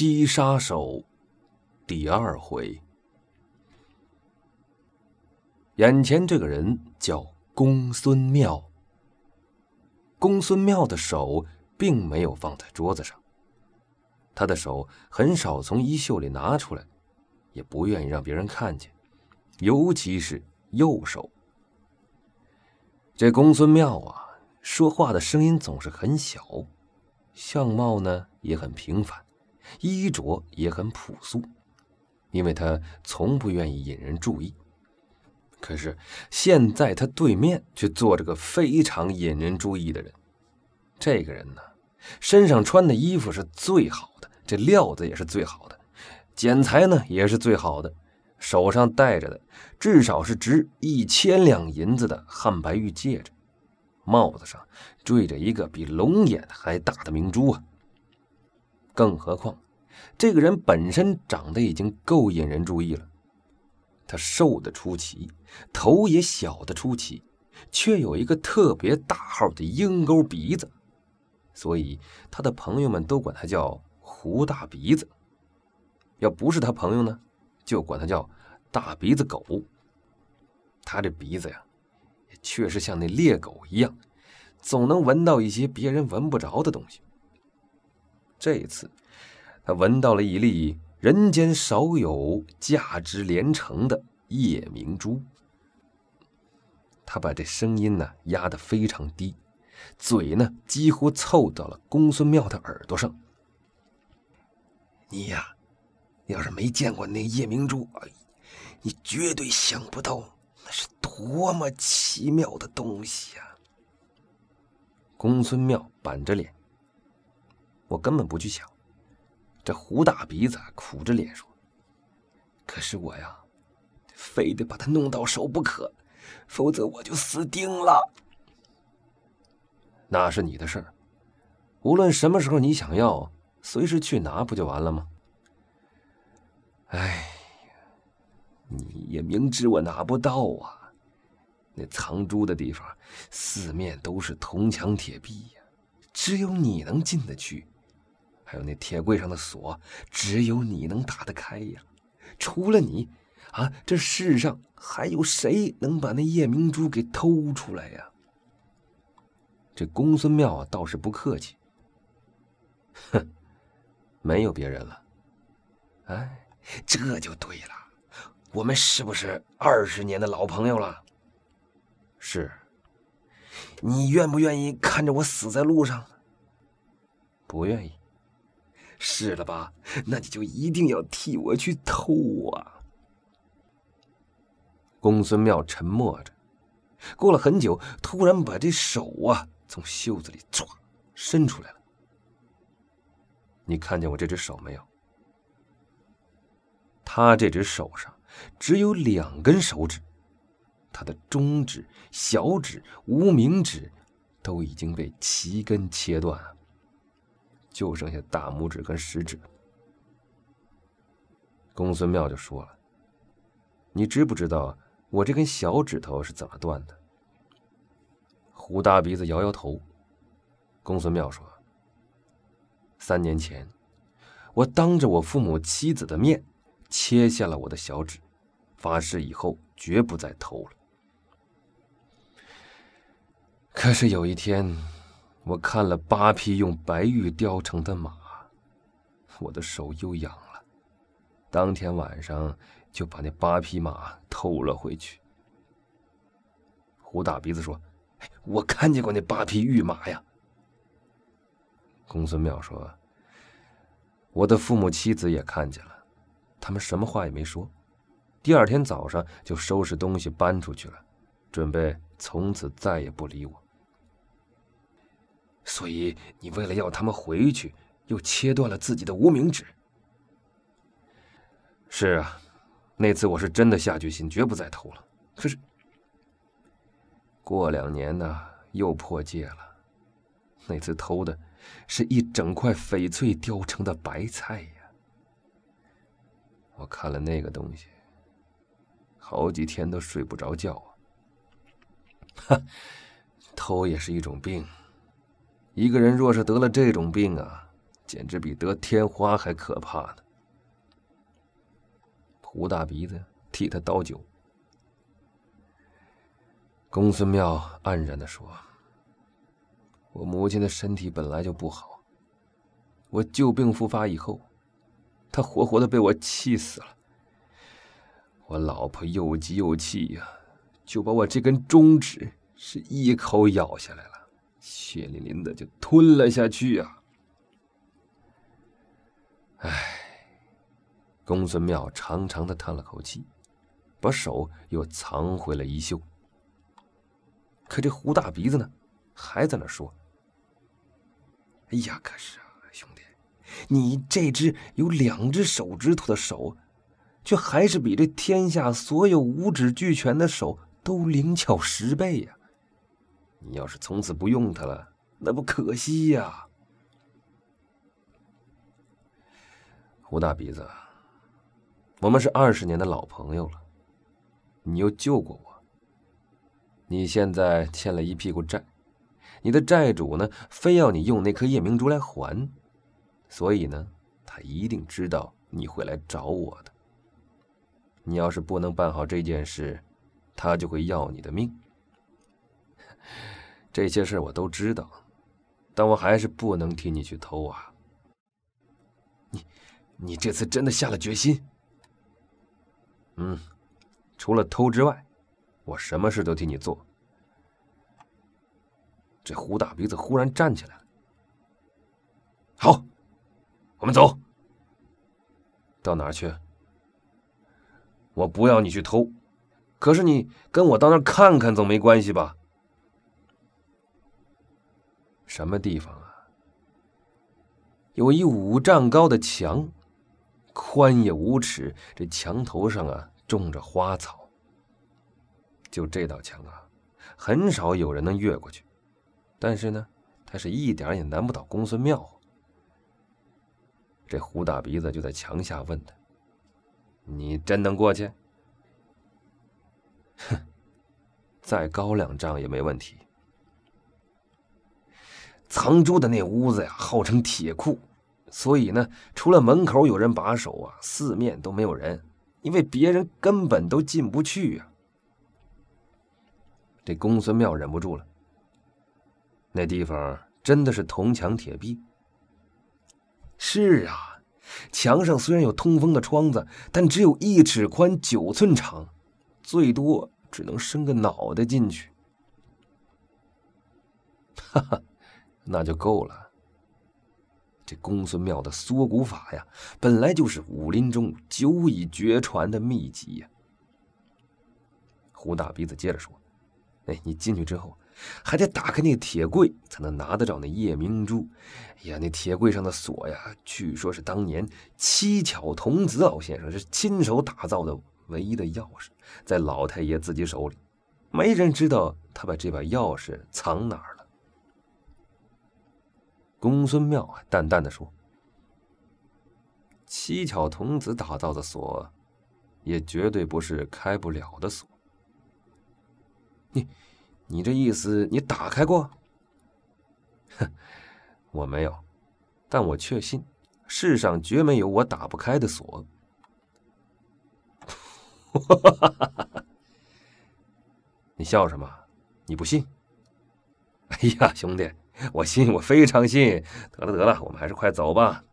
七杀手第二回。眼前这个人叫公孙妙。公孙妙的手并没有放在桌子上，他的手很少从衣袖里拿出来，也不愿意让别人看见，尤其是右手。这公孙妙啊，说话的声音总是很小，相貌呢也很平凡，衣着也很朴素，因为他从不愿意引人注意。可是现在他对面却坐着个非常引人注意的人。这个人呢，身上穿的衣服是最好的，这料子也是最好的，剪裁呢也是最好的，手上戴着的至少是值一千两银子的汉白玉戒指，帽子上缀着一个比龙眼还大的明珠啊。更何况，这个人本身长得已经够引人注意了。他瘦的出奇，头也小的出奇，却有一个特别大号的鹰钩鼻子，所以他的朋友们都管他叫胡大鼻子。要不是他朋友呢，就管他叫大鼻子狗。他这鼻子呀，也确实像那猎狗一样，总能闻到一些别人闻不着的东西。这一次，他闻到了一粒。人间少有价值连城的夜明珠。他把这声音呢压得非常低，嘴呢几乎凑到了公孙妙的耳朵上。你呀，要是没见过那夜明珠，你绝对想不到那是多么奇妙的东西呀！公孙妙板着脸，我根本不去想。这胡大鼻子苦着脸说：“可是我呀，非得把他弄到手不可，否则我就死定了。”那是你的事儿，无论什么时候你想要，随时去拿不就完了吗？哎呀，你也明知我拿不到啊！那藏珠的地方四面都是铜墙铁壁呀，只有你能进得去。还有那铁柜上的锁，只有你能打得开呀！除了你，啊，这世上还有谁能把那夜明珠给偷出来呀？这公孙妙啊，倒是不客气。哼，没有别人了。哎，这就对了，我们是不是二十年的老朋友了？是。你愿不愿意看着我死在路上？不愿意。是了吧？那你就一定要替我去偷啊！公孙妙沉默着，过了很久，突然把这手啊从袖子里唰伸出来了。你看见我这只手没有？他这只手上只有两根手指，他的中指、小指、无名指都已经被齐根切断了。就剩下大拇指跟食指。公孙妙就说了：“你知不知道我这根小指头是怎么断的？”胡大鼻子摇摇头。公孙妙说：“三年前，我当着我父母妻子的面切下了我的小指，发誓以后绝不再偷了。可是有一天。”我看了八匹用白玉雕成的马，我的手又痒了。当天晚上就把那八匹马偷了回去。胡大鼻子说：“我看见过那八匹玉马呀。”公孙妙说：“我的父母妻子也看见了，他们什么话也没说。第二天早上就收拾东西搬出去了，准备从此再也不理我。”所以你为了要他们回去，又切断了自己的无名指。是啊，那次我是真的下决心，绝不再偷了。可是过两年呢，又破戒了。那次偷的是一整块翡翠雕成的白菜呀。我看了那个东西，好几天都睡不着觉啊。哈，偷也是一种病。一个人若是得了这种病啊，简直比得天花还可怕呢。胡大鼻子替他倒酒。公孙庙黯然的说：“我母亲的身体本来就不好，我旧病复发以后，她活活的被我气死了。我老婆又急又气呀，就把我这根中指是一口咬下来了，血淋淋的就吞了下去呀。”唉。公孙庙长长的叹了口气，把手又藏回了衣袖。可这胡大鼻子呢，还在那说：“哎呀，可是啊，兄弟，你这只有两只手指头的手，却还是比这天下所有五指俱全的手都灵巧十倍呀！你要是从此不用它了，那不可惜呀！”胡大鼻子。我们是二十年的老朋友了，你又救过我。你现在欠了一屁股债，你的债主呢，非要你用那颗夜明珠来还，所以呢，他一定知道你会来找我的。你要是不能办好这件事，他就会要你的命。这些事我都知道，但我还是不能替你去偷啊。你，你这次真的下了决心？嗯，除了偷之外，我什么事都替你做。这胡大鼻子忽然站起来了。好，我们走。到哪儿去？我不要你去偷，可是你跟我到那儿看看总没关系吧？什么地方啊？有一五丈高的墙。宽也五尺，这墙头上啊种着花草。就这道墙啊，很少有人能越过去。但是呢，他是一点也难不倒公孙妙。这胡大鼻子就在墙下问他：“你真能过去？”“哼，再高两丈也没问题。”藏珠的那屋子呀，号称铁库。所以呢，除了门口有人把守啊，四面都没有人，因为别人根本都进不去啊。这公孙庙忍不住了。那地方真的是铜墙铁壁。是啊，墙上虽然有通风的窗子，但只有一尺宽、九寸长，最多只能伸个脑袋进去。哈哈，那就够了。这公孙庙的缩骨法呀，本来就是武林中久已绝传的秘籍呀。胡大鼻子接着说：“哎，你进去之后，还得打开那铁柜，才能拿得着那夜明珠。哎呀，那铁柜上的锁呀，据说是当年七巧童子老先生是亲手打造的唯一的钥匙，在老太爷自己手里，没人知道他把这把钥匙藏哪儿。”公孙妙淡淡的说：“七巧童子打造的锁，也绝对不是开不了的锁。你，你这意思，你打开过？哼，我没有，但我确信，世上绝没有我打不开的锁。你笑什么？你不信？哎呀，兄弟！” 我信，我非常信。得了得了，我们还是快走吧。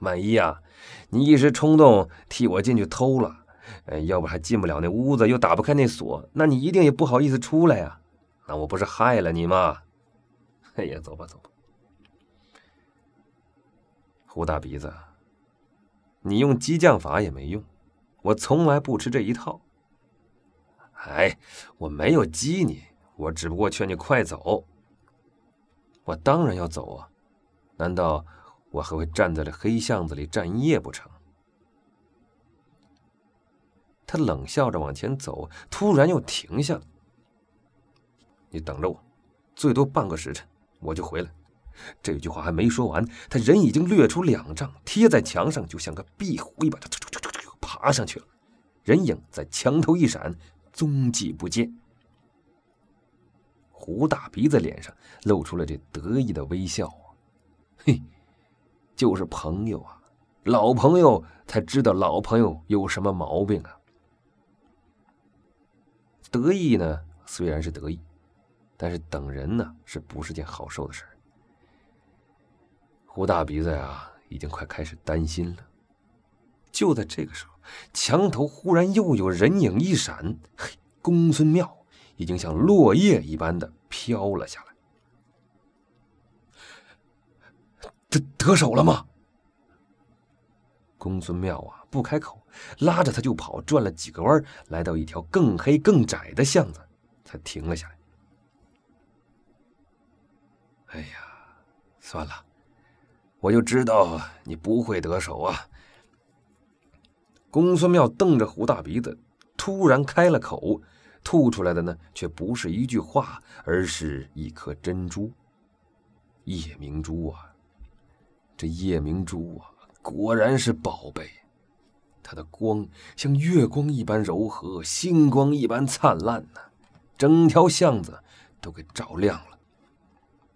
万一啊，你一时冲动替我进去偷了，哎，要不还进不了那屋子，又打不开那锁，那你一定也不好意思出来呀。那我不是害了你吗？哎呀，走吧走吧。胡大鼻子，你用激将法也没用，我从来不吃这一套。哎，我没有激你，我只不过劝你快走。我当然要走啊！难道我还会站在这黑巷子里站一夜不成？他冷笑着往前走，突然又停下了。你等着我，最多半个时辰，我就回来。这句话还没说完，他人已经掠出两丈，贴在墙上，就像个壁虎一般，爬上去了。人影在墙头一闪，踪迹不见。胡大鼻子脸上露出了这得意的微笑，嘿，就是朋友啊，老朋友才知道老朋友有什么毛病啊。得意呢，虽然是得意，但是等人呢，是不是件好受的事胡大鼻子呀，已经快开始担心了。就在这个时候，墙头忽然又有人影一闪，嘿，公孙庙已经像落叶一般的飘了下来。得得手了吗？公孙庙啊，不开口，拉着他就跑，转了几个弯，来到一条更黑更窄的巷子，才停了下来。哎呀，算了，我就知道你不会得手啊！公孙庙瞪着胡大鼻子，突然开了口，吐出来的呢，却不是一句话，而是一颗珍珠——夜明珠啊！这夜明珠啊！果然是宝贝，它的光像月光一般柔和，星光一般灿烂呢，整条巷子都给照亮了。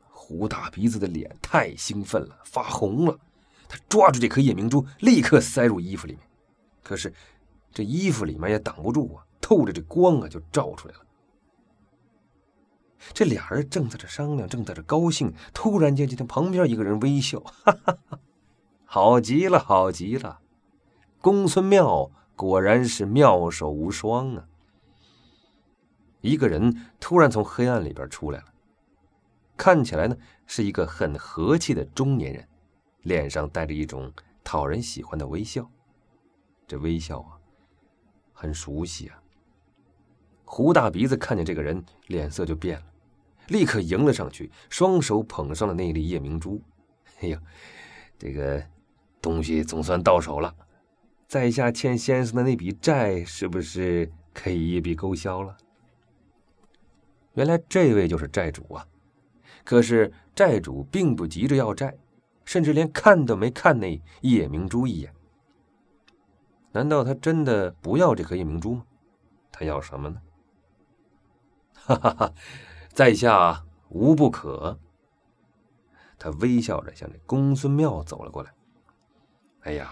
胡大鼻子的脸太兴奋了，发红了。他抓住这颗夜明珠，立刻塞入衣服里面。可是这衣服里面也挡不住啊，透着这光啊，就照出来了。这俩人正在这商量，正在这高兴，突然间就听旁边一个人微笑，哈哈哈。好极了，好极了！公孙妙果然是妙手无双啊！一个人突然从黑暗里边出来了，看起来呢是一个很和气的中年人，脸上带着一种讨人喜欢的微笑。这微笑啊，很熟悉啊！胡大鼻子看见这个人，脸色就变了，立刻迎了上去，双手捧上了那粒夜明珠。哎呀，这个。东西总算到手了，在下欠先生的那笔债是不是可以一笔勾销了？原来这位就是债主啊！可是债主并不急着要债，甚至连看都没看那夜明珠一眼。难道他真的不要这颗夜明珠吗？他要什么呢？哈哈哈，在下无不可。他微笑着向那公孙庙走了过来。哎呀，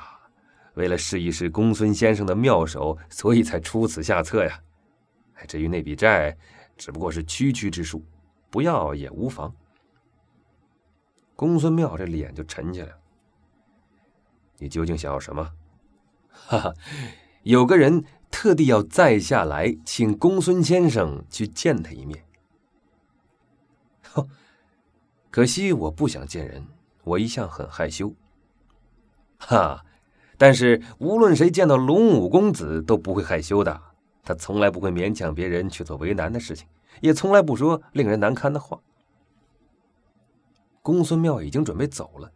为了试一试公孙先生的妙手，所以才出此下策呀。至于那笔债，只不过是区区之数，不要也无妨。公孙妙这脸就沉下来了。你究竟想要什么？哈哈，有个人特地要在下来，请公孙先生去见他一面。可惜我不想见人，我一向很害羞。哈，但是无论谁见到龙武公子都不会害羞的，他从来不会勉强别人去做为难的事情，也从来不说令人难堪的话。公孙妙已经准备走了，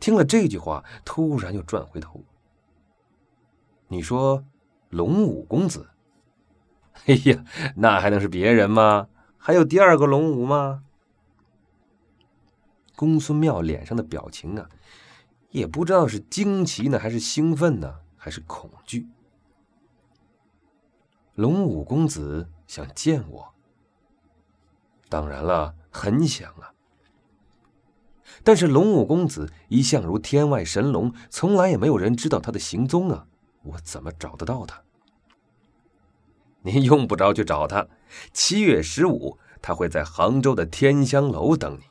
听了这句话，突然又转回头。你说，龙武公子？哎呀，那还能是别人吗？还有第二个龙武吗？公孙妙脸上的表情啊。也不知道是惊奇呢，还是兴奋呢，还是恐惧。龙武公子想见我，当然了，很想啊。但是龙武公子一向如天外神龙，从来也没有人知道他的行踪啊，我怎么找得到他？您用不着去找他，七月十五他会在杭州的天香楼等你。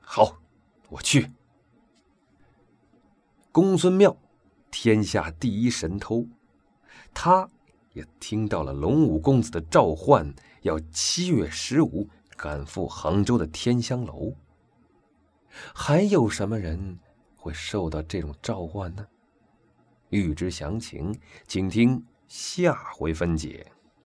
好。我去，公孙妙，天下第一神偷，他也听到了龙武公子的召唤，要七月十五赶赴杭州的天香楼。还有什么人会受到这种召唤呢？欲知详情，请听下回分解。